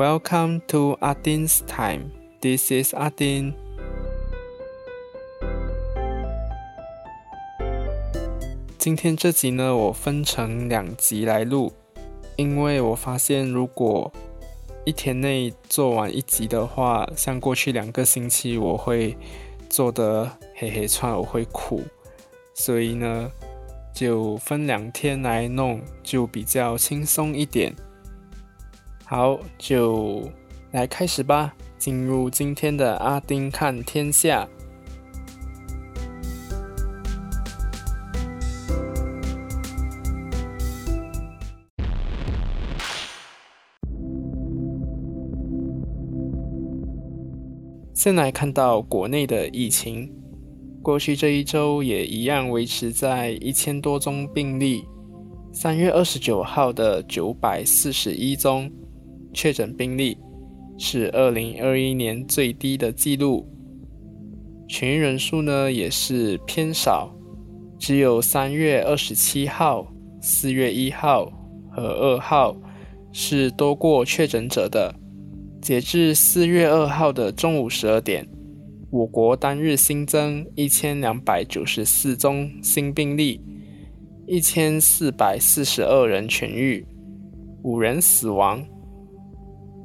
Welcome to Adin's time. This is Adin. 今天这集呢，我分成两集来录，因为我发现如果一天内做完一集的话，像过去两个星期我会做的黑黑串，我会苦，所以呢，就分两天来弄，就比较轻松一点。好，就来开始吧，进入今天的阿丁看天下。先来看到国内的疫情，过去这一周也一样维持在一千多宗病例。三月二十九号的九百四十一宗确诊病例是二零二一年最低的记录，痊愈人数呢也是偏少，只有三月二十七号、四月一号和二号是多过确诊者的。截至四月二号的中午十二点，我国单日新增一千两百九十四宗新病例，一千四百四十二人痊愈，五人死亡。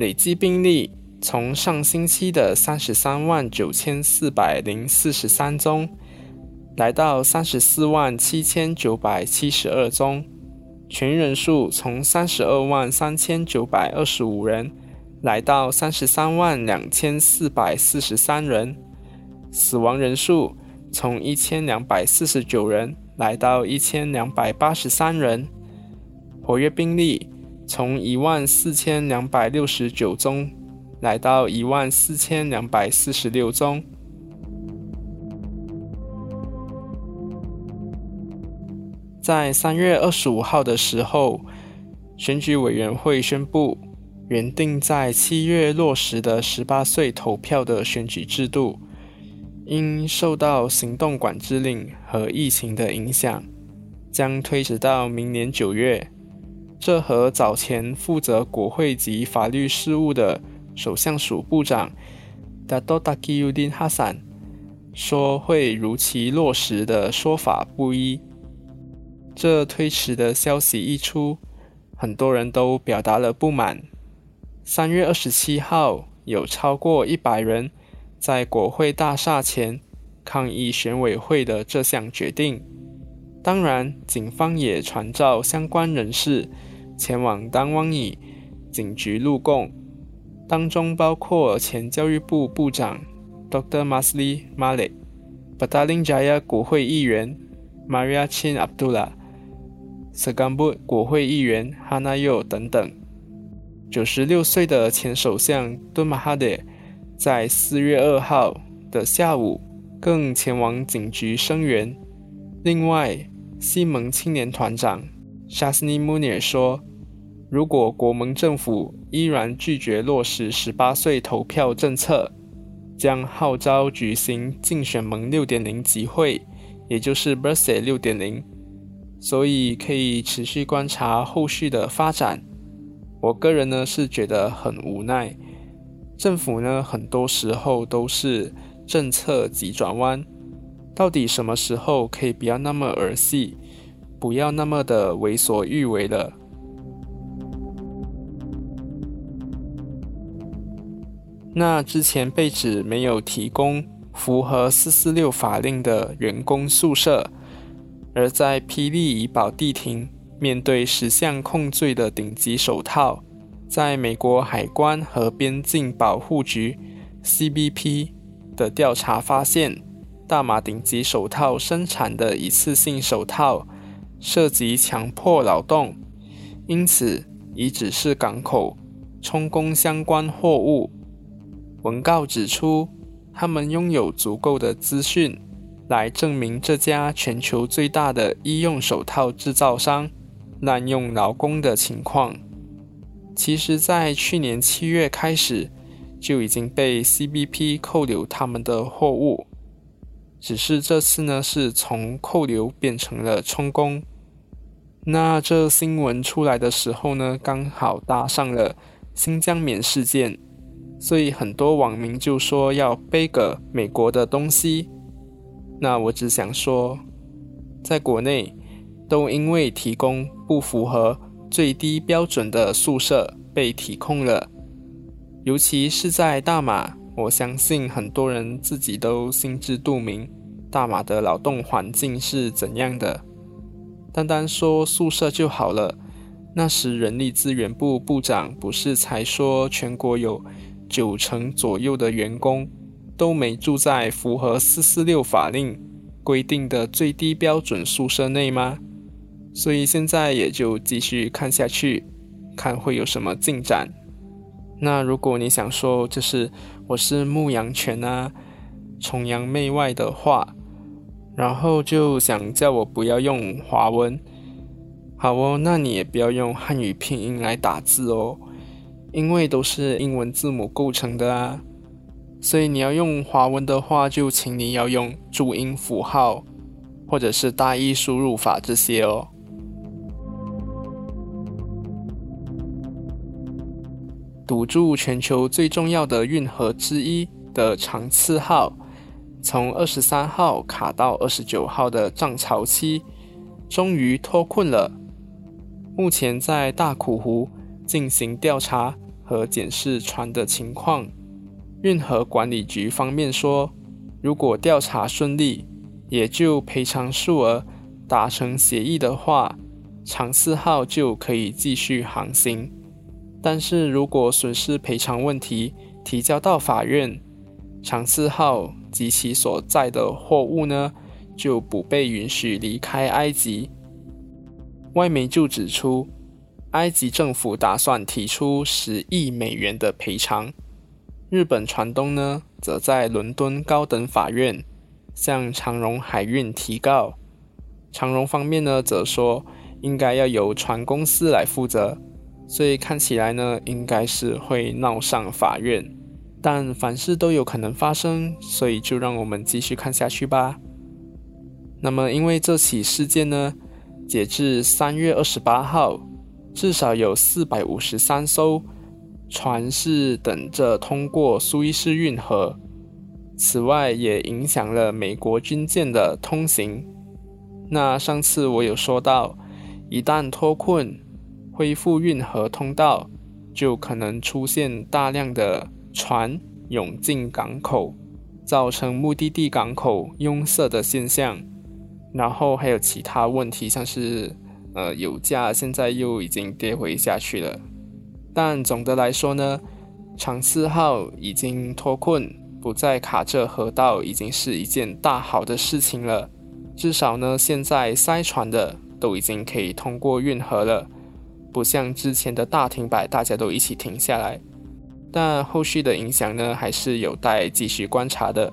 累计病例从上星期的三十三万九千四百零四十三宗，来到三十四万七千九百七十二宗，全人数从三十二万三千九百二十五人。来到三十三万两千四百四十三人，死亡人数从一千两百四十九人来到一千两百八十三人，活跃病例从一万四千两百六十九宗来到一万四千两百四十六宗。在三月二十五号的时候，选举委员会宣布。原定在七月落实的十八岁投票的选举制度，因受到行动管制令和疫情的影响，将推迟到明年九月。这和早前负责国会及法律事务的首相署部长 Dato t a k i u d i n Hasan 说会如期落实的说法不一。这推迟的消息一出，很多人都表达了不满。三月二十七号，有超过一百人在国会大厦前抗议选委会的这项决定。当然，警方也传召相关人士前往当汪以警局录供，当中包括前教育部部长 Dr. Masli Malik、b a t a l i n Jaya 国会议员 Maria Chin Abdullah、s e g a m b u 国会议员 Hana Yo 等等。九十六岁的前首相敦马哈德在四月二号的下午更前往警局声援。另外，西蒙青年团长 Shasni Munir 说：“如果国盟政府依然拒绝落实十八岁投票政策，将号召举行竞选盟六点零集会，也就是 b i r t h d a y 六点零。所以可以持续观察后续的发展。”我个人呢是觉得很无奈，政府呢很多时候都是政策急转弯，到底什么时候可以不要那么儿戏，不要那么的为所欲为了？那之前被指没有提供符合四四六法令的员工宿舍，而在霹雳怡保地庭。面对十项控罪的顶级手套，在美国海关和边境保护局 （CBP） 的调查发现，大马顶级手套生产的一次性手套涉及强迫劳动，因此已指示港口充公相关货物。文告指出，他们拥有足够的资讯来证明这家全球最大的医用手套制造商。滥用劳工的情况，其实，在去年七月开始就已经被 CBP 扣留他们的货物，只是这次呢是从扣留变成了充公。那这新闻出来的时候呢，刚好搭上了新疆棉事件，所以很多网民就说要背个美国的东西。那我只想说，在国内都因为提供不符合最低标准的宿舍被提控了，尤其是在大马，我相信很多人自己都心知肚明，大马的劳动环境是怎样的。单单说宿舍就好了。那时人力资源部部长不是才说，全国有九成左右的员工都没住在符合四四六法令规定的最低标准宿舍内吗？所以现在也就继续看下去，看会有什么进展。那如果你想说就是我是牧羊犬啊，崇洋媚外的话。然后就想叫我不要用华文，好哦，那你也不要用汉语拼音来打字哦，因为都是英文字母构成的啊。所以你要用华文的话，就请你要用注音符号或者是大意输入法这些哦。堵住全球最重要的运河之一的长次号。从二十三号卡到二十九号的涨潮期，终于脱困了。目前在大苦湖进行调查和检视船的情况。运河管理局方面说，如果调查顺利，也就赔偿数额达成协议的话，长四号就可以继续航行。但是如果损失赔偿问题提交到法院，长四号。及其所在的货物呢，就不被允许离开埃及。外媒就指出，埃及政府打算提出十亿美元的赔偿。日本船东呢，则在伦敦高等法院向长荣海运提告。长荣方面呢，则说应该要由船公司来负责，所以看起来呢，应该是会闹上法院。但凡事都有可能发生，所以就让我们继续看下去吧。那么，因为这起事件呢，截至三月二十八号，至少有四百五十三艘船是等着通过苏伊士运河。此外，也影响了美国军舰的通行。那上次我有说到，一旦脱困，恢复运河通道，就可能出现大量的。船涌进港口，造成目的地港口拥塞的现象，然后还有其他问题，像是呃油价现在又已经跌回下去了。但总的来说呢，长四号已经脱困，不再卡着河道，已经是一件大好的事情了。至少呢，现在塞船的都已经可以通过运河了，不像之前的大停摆，大家都一起停下来。但后续的影响呢，还是有待继续观察的。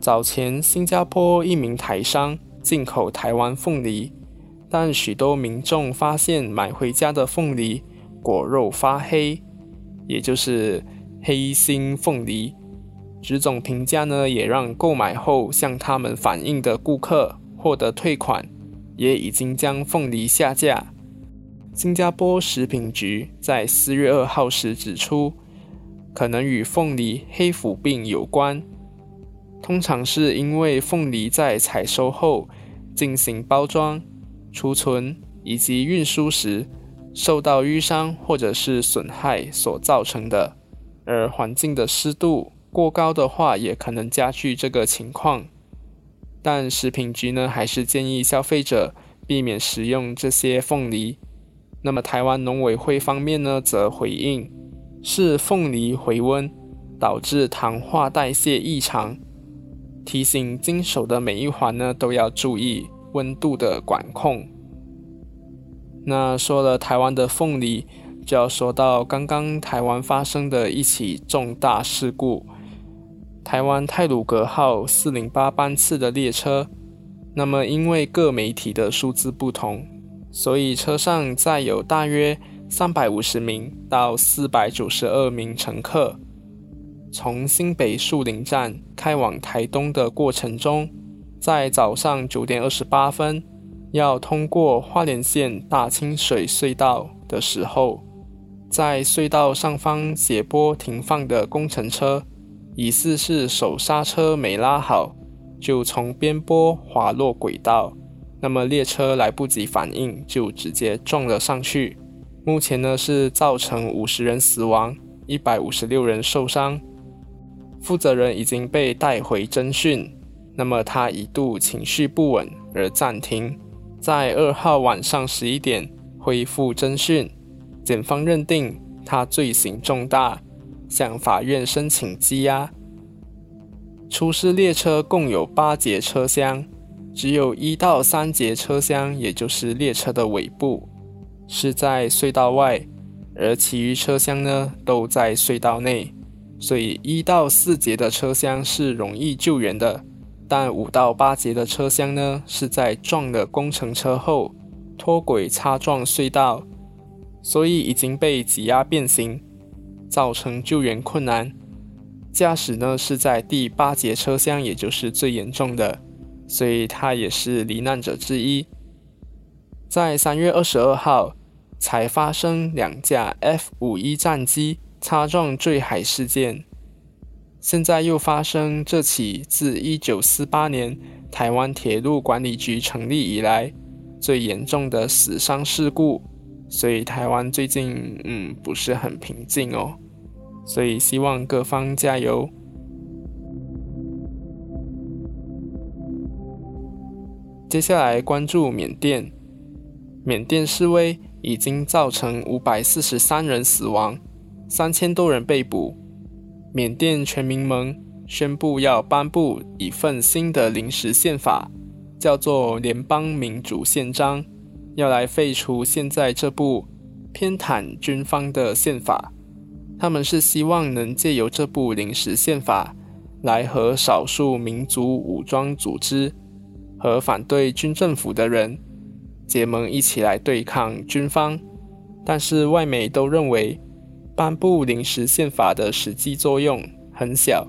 早前，新加坡一名台商进口台湾凤梨，但许多民众发现买回家的凤梨果肉发黑，也就是黑心凤梨。植种评价呢，也让购买后向他们反映的顾客获得退款，也已经将凤梨下架。新加坡食品局在四月二号时指出，可能与凤梨黑腐病有关。通常是因为凤梨在采收后进行包装、储存以及运输时受到淤伤或者是损害所造成的。而环境的湿度过高的话，也可能加剧这个情况。但食品局呢，还是建议消费者避免食用这些凤梨。那么台湾农委会方面呢，则回应是凤梨回温导致糖化代谢异常，提醒经手的每一环呢都要注意温度的管控。那说了台湾的凤梨，就要说到刚刚台湾发生的一起重大事故——台湾泰鲁格号四零八班次的列车。那么因为各媒体的数字不同。所以车上载有大约三百五十名到四百九十二名乘客，从新北树林站开往台东的过程中，在早上九点二十八分，要通过花莲县大清水隧道的时候，在隧道上方斜坡停放的工程车，疑似是手刹车没拉好，就从边坡滑落轨道。那么列车来不及反应，就直接撞了上去。目前呢是造成五十人死亡，一百五十六人受伤。负责人已经被带回侦讯。那么他一度情绪不稳而暂停。在二号晚上十一点恢复侦讯，检方认定他罪行重大，向法院申请羁押。出事列车共有八节车厢，只有一到三节车厢，也就是列车的尾部，是在隧道外，而其余车厢呢都在隧道内，所以一到四节的车厢是容易救援的。但五到八节的车厢呢，是在撞了工程车后脱轨擦撞隧道，所以已经被挤压变形，造成救援困难。驾驶呢是在第八节车厢，也就是最严重的，所以他也是罹难者之一。在三月二十二号才发生两架 F 五一战机擦撞坠海事件。现在又发生这起自一九四八年台湾铁路管理局成立以来最严重的死伤事故，所以台湾最近嗯不是很平静哦，所以希望各方加油。接下来关注缅甸，缅甸示威已经造成五百四十三人死亡，三千多人被捕。缅甸全民盟宣布要颁布一份新的临时宪法，叫做《联邦民主宪章》，要来废除现在这部偏袒军方的宪法。他们是希望能借由这部临时宪法，来和少数民族武装组织和反对军政府的人结盟，一起来对抗军方。但是外媒都认为。颁布临时宪法的实际作用很小。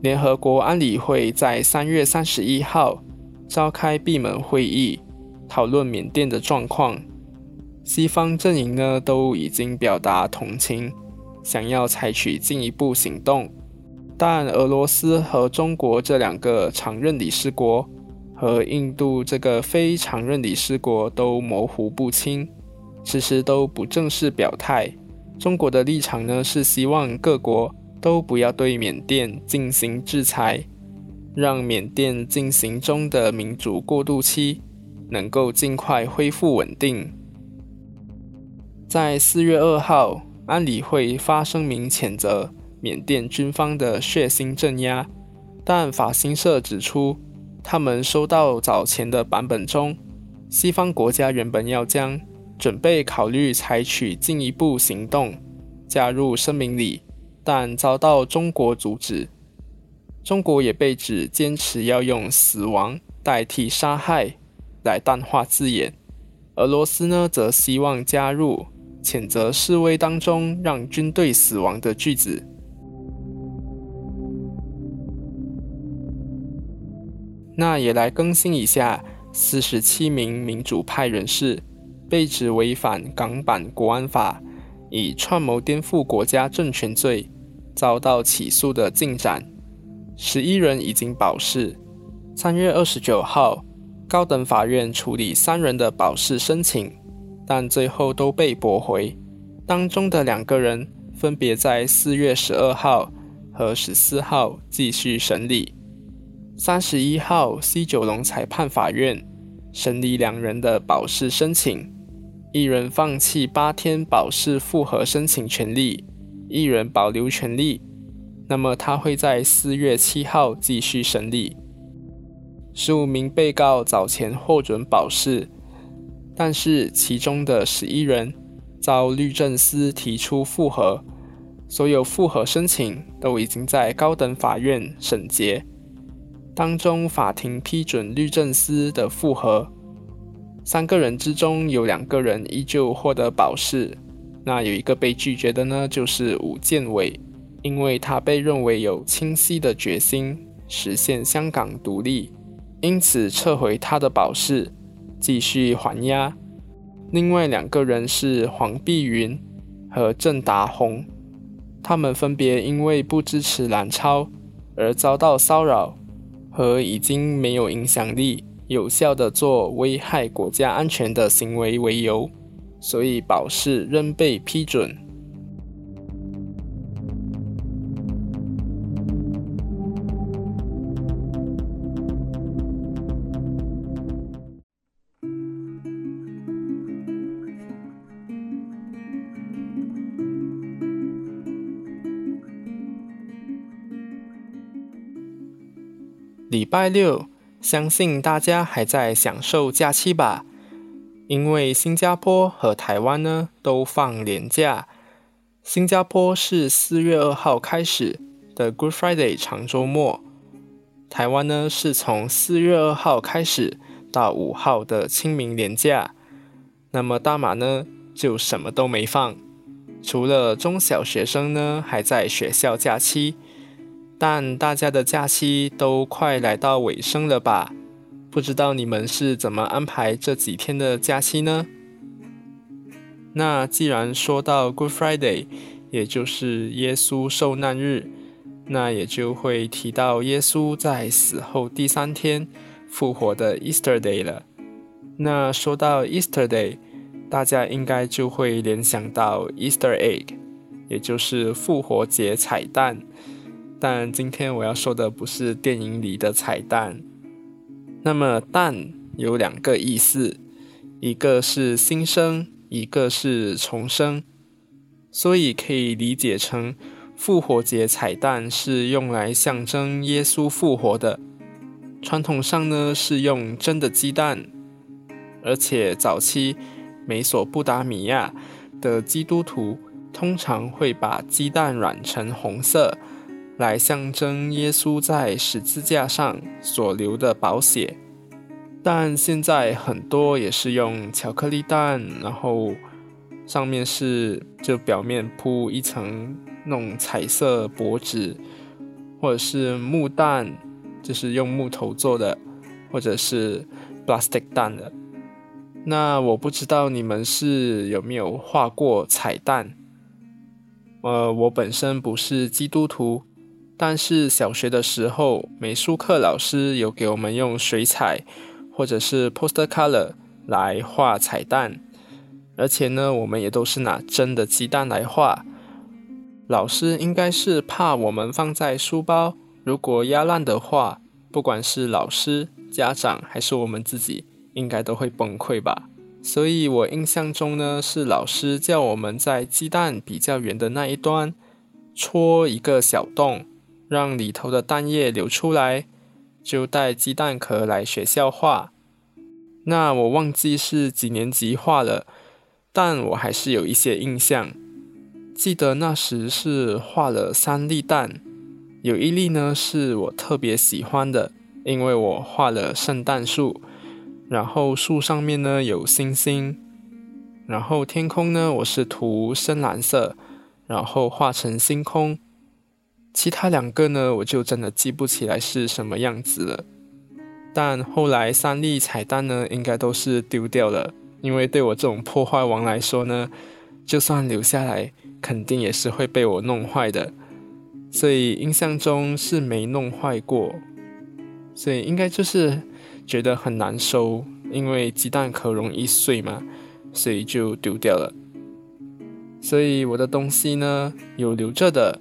联合国安理会在三月三十一号召开闭门会议，讨论缅甸的状况。西方阵营呢都已经表达同情，想要采取进一步行动，但俄罗斯和中国这两个常任理事国和印度这个非常任理事国都模糊不清。迟迟都不正式表态。中国的立场呢是希望各国都不要对缅甸进行制裁，让缅甸进行中的民主过渡期能够尽快恢复稳定。在四月二号，安理会发声明谴责缅甸军方的血腥镇压，但法新社指出，他们收到早前的版本中，西方国家原本要将。准备考虑采取进一步行动，加入声明里，但遭到中国阻止。中国也被指坚持要用“死亡”代替“杀害”来淡化字眼。俄罗斯呢，则希望加入谴责示威当中让军队死亡的句子。那也来更新一下四十七名民主派人士。被指违反港版国安法，以串谋颠覆国家政权罪遭到起诉的进展，十一人已经保释。三月二十九号，高等法院处理三人的保释申请，但最后都被驳回。当中的两个人分别在四月十二号和十四号继续审理。三十一号，西九龙裁判法院审理两人的保释申请。一人放弃八天保释复核申请权利，一人保留权利。那么他会在四月七号继续审理。十五名被告早前获准保释，但是其中的十一人遭律政司提出复核，所有复核申请都已经在高等法院审结。当中法庭批准律政司的复核。三个人之中有两个人依旧获得保释，那有一个被拒绝的呢，就是伍建伟，因为他被认为有清晰的决心实现香港独立，因此撤回他的保释，继续还押。另外两个人是黄碧云和郑达宏，他们分别因为不支持蓝超而遭到骚扰，和已经没有影响力、有效的做危害国家安全的行为为由，所以保释仍被批准。礼拜六，相信大家还在享受假期吧？因为新加坡和台湾呢都放年假。新加坡是四月二号开始的 Good Friday 长周末，台湾呢是从四月二号开始到五号的清明年假。那么大马呢就什么都没放，除了中小学生呢还在学校假期。但大家的假期都快来到尾声了吧？不知道你们是怎么安排这几天的假期呢？那既然说到 Good Friday，也就是耶稣受难日，那也就会提到耶稣在死后第三天复活的 Easter Day 了。那说到 Easter Day，大家应该就会联想到 Easter Egg，也就是复活节彩蛋。但今天我要说的不是电影里的彩蛋。那么“蛋”有两个意思，一个是新生，一个是重生，所以可以理解成复活节彩蛋是用来象征耶稣复活的。传统上呢是用真的鸡蛋，而且早期美索不达米亚的基督徒通常会把鸡蛋染成红色。来象征耶稣在十字架上所流的宝血，但现在很多也是用巧克力蛋，然后上面是就表面铺一层那种彩色薄纸，或者是木蛋，就是用木头做的，或者是 plastic 蛋的。那我不知道你们是有没有画过彩蛋？呃，我本身不是基督徒。但是小学的时候，美术课老师有给我们用水彩或者是 poster color 来画彩蛋，而且呢，我们也都是拿真的鸡蛋来画。老师应该是怕我们放在书包，如果压烂的话，不管是老师、家长还是我们自己，应该都会崩溃吧。所以我印象中呢，是老师叫我们在鸡蛋比较圆的那一端戳一个小洞。让里头的蛋液流出来，就带鸡蛋壳来学校画。那我忘记是几年级画了，但我还是有一些印象。记得那时是画了三粒蛋，有一粒呢是我特别喜欢的，因为我画了圣诞树，然后树上面呢有星星，然后天空呢我是涂深蓝色，然后画成星空。其他两个呢，我就真的记不起来是什么样子了。但后来三粒彩蛋呢，应该都是丢掉了，因为对我这种破坏王来说呢，就算留下来，肯定也是会被我弄坏的。所以印象中是没弄坏过，所以应该就是觉得很难收，因为鸡蛋壳容易碎嘛，所以就丢掉了。所以我的东西呢，有留着的。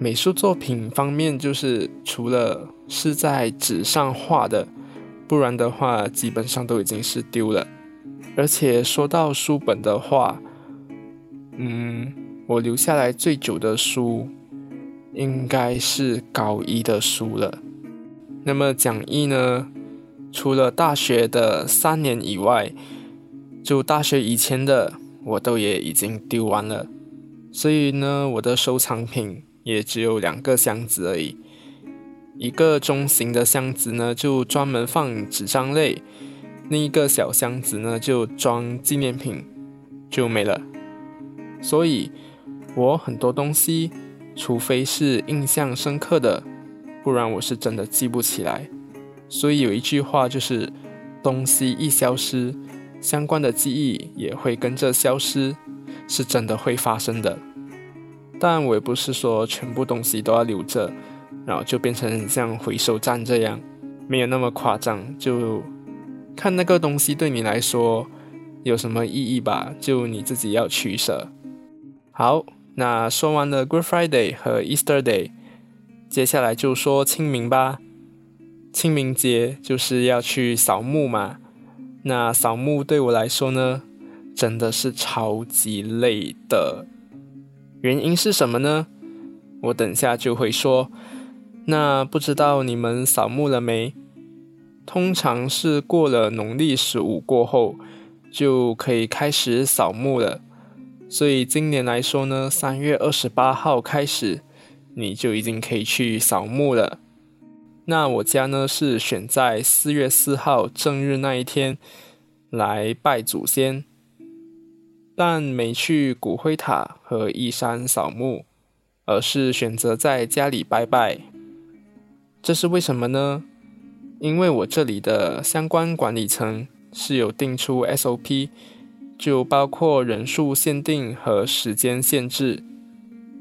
美术作品方面，就是除了是在纸上画的，不然的话，基本上都已经是丢了。而且说到书本的话，嗯，我留下来最久的书，应该是高一的书了。那么讲义呢，除了大学的三年以外，就大学以前的，我都也已经丢完了。所以呢，我的收藏品。也只有两个箱子而已，一个中型的箱子呢，就专门放纸张类；另一个小箱子呢，就装纪念品，就没了。所以，我很多东西，除非是印象深刻的，不然我是真的记不起来。所以有一句话就是：“东西一消失，相关的记忆也会跟着消失。”是真的会发生的。但我也不是说全部东西都要留着，然后就变成像回收站这样，没有那么夸张。就看那个东西对你来说有什么意义吧，就你自己要取舍。好，那说完了 Good Friday 和 Easter Day，接下来就说清明吧。清明节就是要去扫墓嘛。那扫墓对我来说呢，真的是超级累的。原因是什么呢？我等下就会说。那不知道你们扫墓了没？通常是过了农历十五过后，就可以开始扫墓了。所以今年来说呢，三月二十八号开始，你就已经可以去扫墓了。那我家呢是选在四月四号正日那一天来拜祖先，但没去骨灰塔和义山扫墓，而是选择在家里拜拜。这是为什么呢？因为我这里的相关管理层是有定出 SOP，就包括人数限定和时间限制。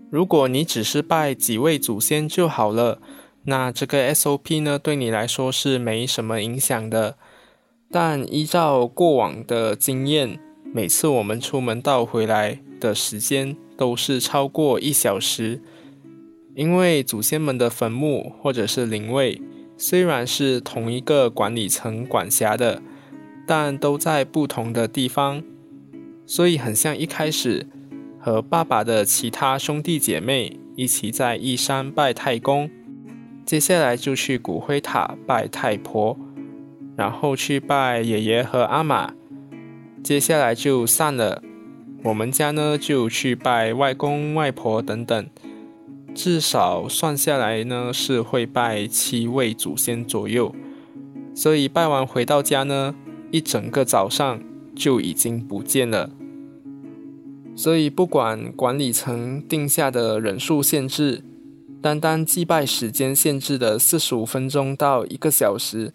如果你只是拜几位祖先就好了。那这个 SOP 呢，对你来说是没什么影响的。但依照过往的经验，每次我们出门到回来的时间都是超过一小时。因为祖先们的坟墓或者是灵位，虽然是同一个管理层管辖的，但都在不同的地方，所以很像一开始和爸爸的其他兄弟姐妹一起在义山拜太公。接下来就去骨灰塔拜太婆，然后去拜爷爷和阿玛。接下来就散了。我们家呢就去拜外公外婆等等，至少算下来呢是会拜七位祖先左右。所以拜完回到家呢，一整个早上就已经不见了。所以不管管理层定下的人数限制。单单祭拜时间限制的四十五分钟到一个小时，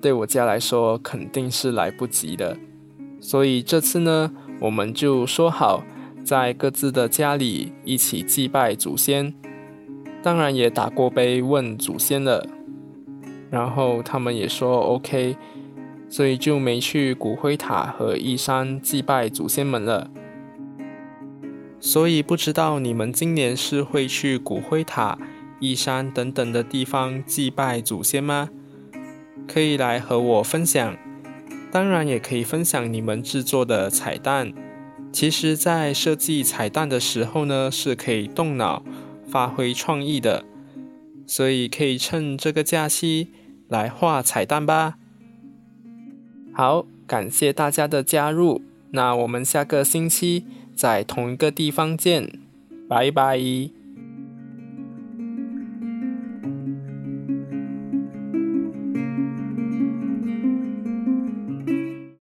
对我家来说肯定是来不及的。所以这次呢，我们就说好在各自的家里一起祭拜祖先，当然也打过杯问祖先了。然后他们也说 OK，所以就没去骨灰塔和义山祭拜祖先们了。所以不知道你们今年是会去骨灰塔、义山等等的地方祭拜祖先吗？可以来和我分享。当然也可以分享你们制作的彩蛋。其实，在设计彩蛋的时候呢，是可以动脑、发挥创意的。所以可以趁这个假期来画彩蛋吧。好，感谢大家的加入。那我们下个星期。在同一个地方见，拜拜。